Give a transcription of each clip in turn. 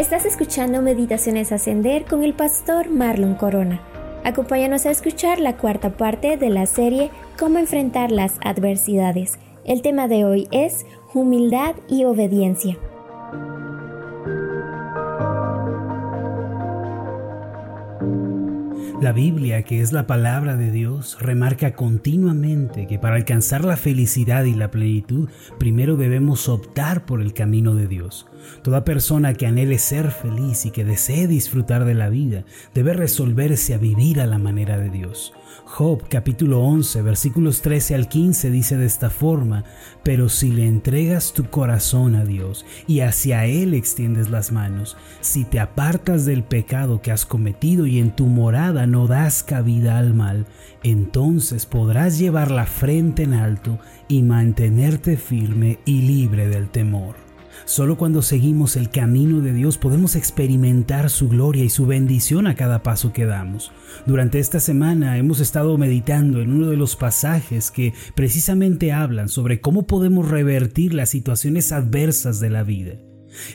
Estás escuchando Meditaciones Ascender con el pastor Marlon Corona. Acompáñanos a escuchar la cuarta parte de la serie Cómo enfrentar las adversidades. El tema de hoy es humildad y obediencia. La Biblia, que es la palabra de Dios, remarca continuamente que para alcanzar la felicidad y la plenitud, primero debemos optar por el camino de Dios. Toda persona que anhele ser feliz y que desee disfrutar de la vida debe resolverse a vivir a la manera de Dios. Job capítulo 11 versículos 13 al 15 dice de esta forma, pero si le entregas tu corazón a Dios y hacia Él extiendes las manos, si te apartas del pecado que has cometido y en tu morada no das cabida al mal, entonces podrás llevar la frente en alto y mantenerte firme y libre del temor. Solo cuando seguimos el camino de Dios podemos experimentar su gloria y su bendición a cada paso que damos. Durante esta semana hemos estado meditando en uno de los pasajes que precisamente hablan sobre cómo podemos revertir las situaciones adversas de la vida.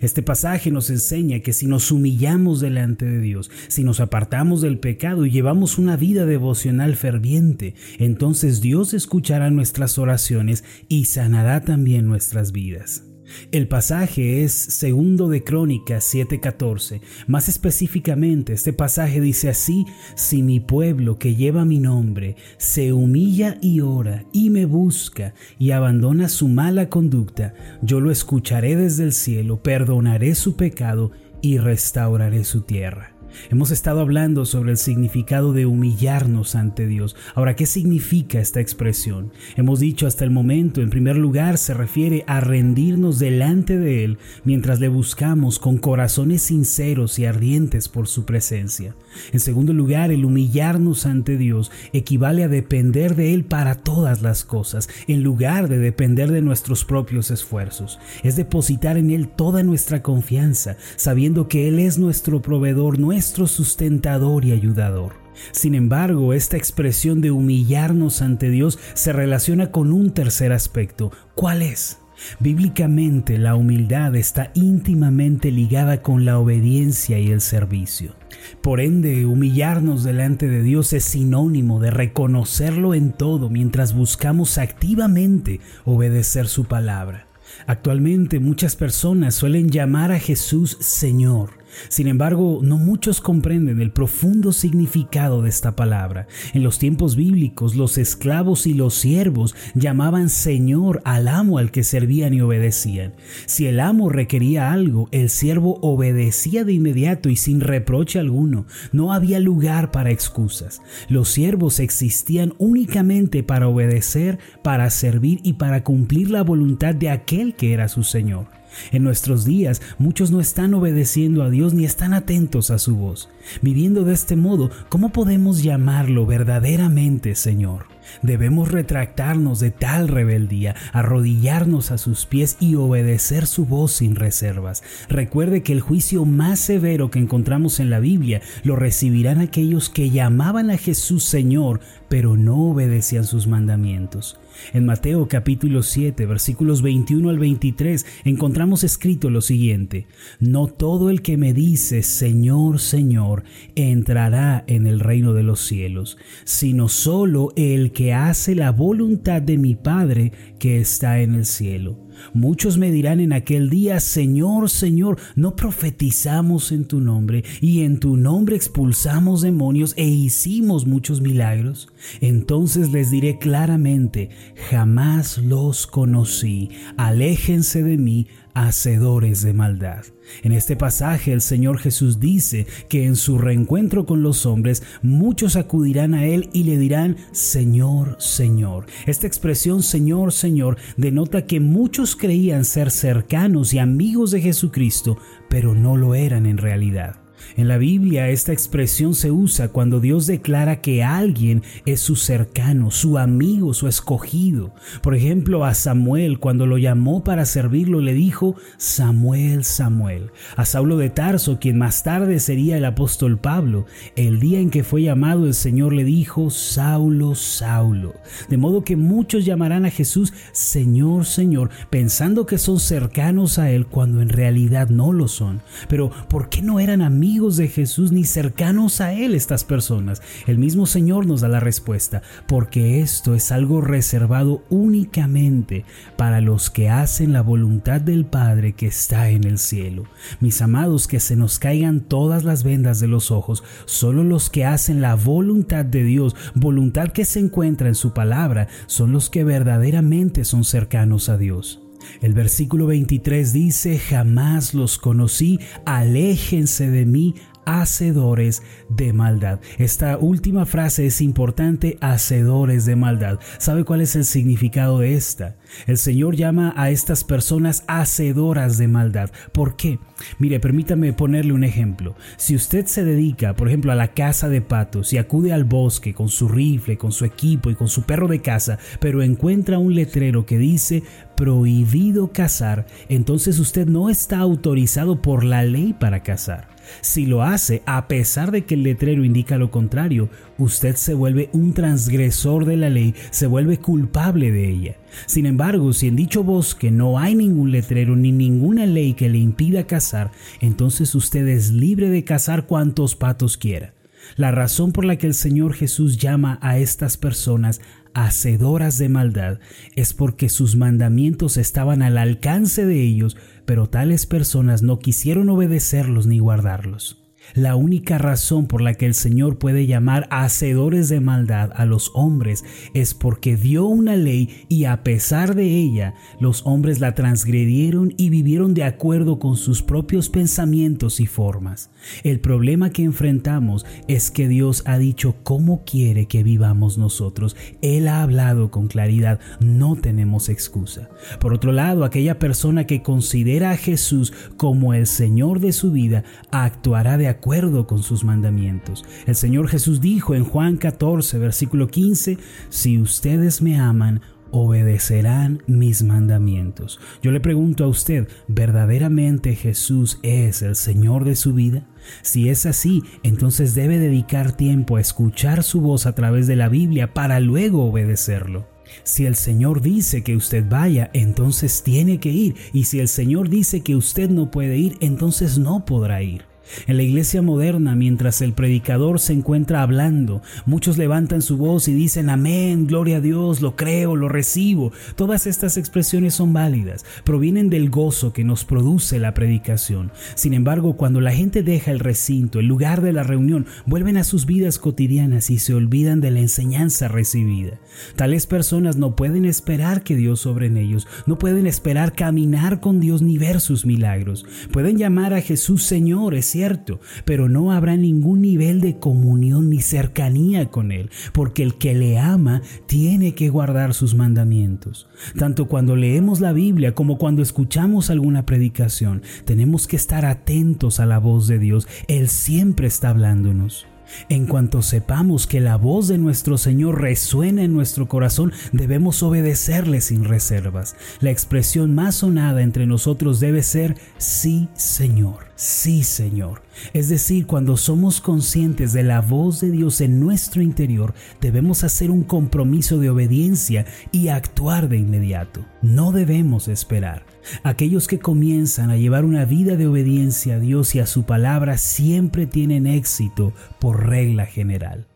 Este pasaje nos enseña que si nos humillamos delante de Dios, si nos apartamos del pecado y llevamos una vida devocional ferviente, entonces Dios escuchará nuestras oraciones y sanará también nuestras vidas. El pasaje es segundo de Crónicas 7:14. Más específicamente, este pasaje dice así, si mi pueblo que lleva mi nombre se humilla y ora y me busca y abandona su mala conducta, yo lo escucharé desde el cielo, perdonaré su pecado y restauraré su tierra. Hemos estado hablando sobre el significado de humillarnos ante Dios. Ahora, ¿qué significa esta expresión? Hemos dicho hasta el momento, en primer lugar, se refiere a rendirnos delante de Él mientras le buscamos con corazones sinceros y ardientes por su presencia. En segundo lugar, el humillarnos ante Dios equivale a depender de Él para todas las cosas, en lugar de depender de nuestros propios esfuerzos. Es depositar en Él toda nuestra confianza, sabiendo que Él es nuestro proveedor, nuestro nuestro sustentador y ayudador. Sin embargo, esta expresión de humillarnos ante Dios se relaciona con un tercer aspecto. ¿Cuál es? Bíblicamente la humildad está íntimamente ligada con la obediencia y el servicio. Por ende, humillarnos delante de Dios es sinónimo de reconocerlo en todo mientras buscamos activamente obedecer su palabra. Actualmente muchas personas suelen llamar a Jesús Señor sin embargo, no muchos comprenden el profundo significado de esta palabra. En los tiempos bíblicos, los esclavos y los siervos llamaban Señor al amo al que servían y obedecían. Si el amo requería algo, el siervo obedecía de inmediato y sin reproche alguno. No había lugar para excusas. Los siervos existían únicamente para obedecer, para servir y para cumplir la voluntad de aquel que era su Señor. En nuestros días muchos no están obedeciendo a Dios ni están atentos a su voz. Viviendo de este modo, ¿cómo podemos llamarlo verdaderamente Señor? Debemos retractarnos de tal rebeldía, arrodillarnos a sus pies y obedecer su voz sin reservas. Recuerde que el juicio más severo que encontramos en la Biblia lo recibirán aquellos que llamaban a Jesús Señor, pero no obedecían sus mandamientos. En Mateo capítulo 7 versículos 21 al 23 encontramos escrito lo siguiente, No todo el que me dice Señor, Señor, entrará en el reino de los cielos, sino solo el que hace la voluntad de mi Padre que está en el cielo. Muchos me dirán en aquel día, Señor, Señor, ¿no profetizamos en tu nombre y en tu nombre expulsamos demonios e hicimos muchos milagros? Entonces les diré claramente, jamás los conocí, aléjense de mí, hacedores de maldad. En este pasaje el Señor Jesús dice que en su reencuentro con los hombres muchos acudirán a Él y le dirán, Señor, Señor. Esta expresión Señor, Señor denota que muchos creían ser cercanos y amigos de Jesucristo, pero no lo eran en realidad. En la Biblia esta expresión se usa cuando Dios declara que alguien es su cercano, su amigo, su escogido. Por ejemplo, a Samuel cuando lo llamó para servirlo le dijo Samuel, Samuel. A Saulo de Tarso, quien más tarde sería el apóstol Pablo, el día en que fue llamado el Señor le dijo Saulo, Saulo. De modo que muchos llamarán a Jesús Señor, Señor, pensando que son cercanos a Él cuando en realidad no lo son. Pero ¿por qué no eran amigos? De Jesús ni cercanos a Él estas personas. El mismo Señor nos da la respuesta, porque esto es algo reservado únicamente para los que hacen la voluntad del Padre que está en el cielo. Mis amados, que se nos caigan todas las vendas de los ojos, solo los que hacen la voluntad de Dios, voluntad que se encuentra en su palabra, son los que verdaderamente son cercanos a Dios. El versículo 23 dice, jamás los conocí, aléjense de mí, hacedores de maldad. Esta última frase es importante, hacedores de maldad. ¿Sabe cuál es el significado de esta? El Señor llama a estas personas hacedoras de maldad. ¿Por qué? Mire, permítame ponerle un ejemplo. Si usted se dedica, por ejemplo, a la caza de patos y acude al bosque con su rifle, con su equipo y con su perro de caza, pero encuentra un letrero que dice prohibido cazar, entonces usted no está autorizado por la ley para cazar. Si lo hace a pesar de que el letrero indica lo contrario, usted se vuelve un transgresor de la ley, se vuelve culpable de ella. Sin embargo, si en dicho bosque no hay ningún letrero ni ninguna ley que le impida cazar, entonces usted es libre de cazar cuantos patos quiera. La razón por la que el Señor Jesús llama a estas personas hacedoras de maldad es porque sus mandamientos estaban al alcance de ellos, pero tales personas no quisieron obedecerlos ni guardarlos. La única razón por la que el Señor puede llamar hacedores de maldad a los hombres es porque dio una ley y a pesar de ella los hombres la transgredieron y vivieron de acuerdo con sus propios pensamientos y formas. El problema que enfrentamos es que Dios ha dicho cómo quiere que vivamos nosotros. Él ha hablado con claridad, no tenemos excusa. Por otro lado, aquella persona que considera a Jesús como el Señor de su vida actuará de acuerdo con sus mandamientos. El Señor Jesús dijo en Juan 14, versículo 15, si ustedes me aman, obedecerán mis mandamientos. Yo le pregunto a usted, ¿verdaderamente Jesús es el Señor de su vida? Si es así, entonces debe dedicar tiempo a escuchar su voz a través de la Biblia para luego obedecerlo. Si el Señor dice que usted vaya, entonces tiene que ir. Y si el Señor dice que usted no puede ir, entonces no podrá ir. En la iglesia moderna, mientras el predicador se encuentra hablando, muchos levantan su voz y dicen amén, gloria a Dios, lo creo, lo recibo. Todas estas expresiones son válidas, provienen del gozo que nos produce la predicación. Sin embargo, cuando la gente deja el recinto, el lugar de la reunión, vuelven a sus vidas cotidianas y se olvidan de la enseñanza recibida. Tales personas no pueden esperar que Dios sobre en ellos, no pueden esperar caminar con Dios ni ver sus milagros. Pueden llamar a Jesús Señor, cierto, pero no habrá ningún nivel de comunión ni cercanía con Él, porque el que le ama tiene que guardar sus mandamientos. Tanto cuando leemos la Biblia como cuando escuchamos alguna predicación, tenemos que estar atentos a la voz de Dios. Él siempre está hablándonos. En cuanto sepamos que la voz de nuestro Señor resuena en nuestro corazón, debemos obedecerle sin reservas. La expresión más sonada entre nosotros debe ser sí, Señor, sí, Señor. Es decir, cuando somos conscientes de la voz de Dios en nuestro interior, debemos hacer un compromiso de obediencia y actuar de inmediato. No debemos esperar. Aquellos que comienzan a llevar una vida de obediencia a Dios y a su palabra siempre tienen éxito por regla general.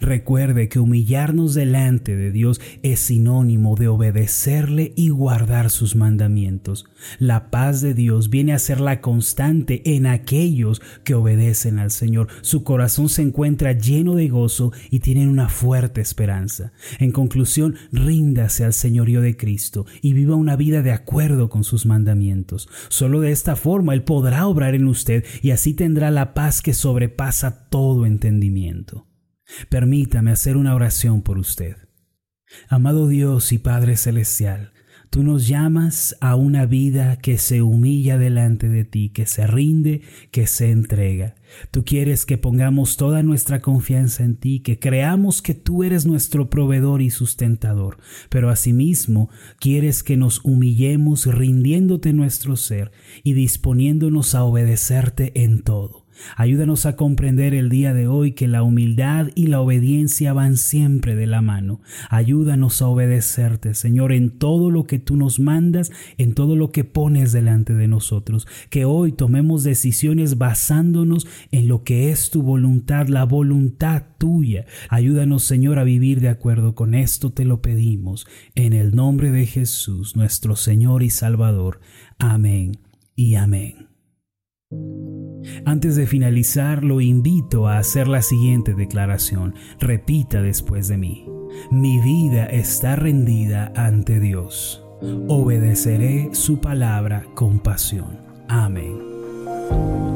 Recuerde que humillarnos delante de Dios es sinónimo de obedecerle y guardar sus mandamientos. La paz de Dios viene a ser la constante en aquellos que obedecen al Señor. Su corazón se encuentra lleno de gozo y tienen una fuerte esperanza. En conclusión, ríndase al señorío de Cristo y viva una vida de acuerdo con sus mandamientos. Solo de esta forma Él podrá obrar en usted y así tendrá la paz que sobrepasa todo entendimiento. Permítame hacer una oración por usted. Amado Dios y Padre Celestial, tú nos llamas a una vida que se humilla delante de ti, que se rinde, que se entrega. Tú quieres que pongamos toda nuestra confianza en ti, que creamos que tú eres nuestro proveedor y sustentador, pero asimismo quieres que nos humillemos rindiéndote nuestro ser y disponiéndonos a obedecerte en todo. Ayúdanos a comprender el día de hoy que la humildad y la obediencia van siempre de la mano. Ayúdanos a obedecerte, Señor, en todo lo que tú nos mandas, en todo lo que pones delante de nosotros. Que hoy tomemos decisiones basándonos en lo que es tu voluntad, la voluntad tuya. Ayúdanos, Señor, a vivir de acuerdo con esto, te lo pedimos. En el nombre de Jesús, nuestro Señor y Salvador. Amén y amén. Antes de finalizar, lo invito a hacer la siguiente declaración. Repita después de mí. Mi vida está rendida ante Dios. Obedeceré su palabra con pasión. Amén.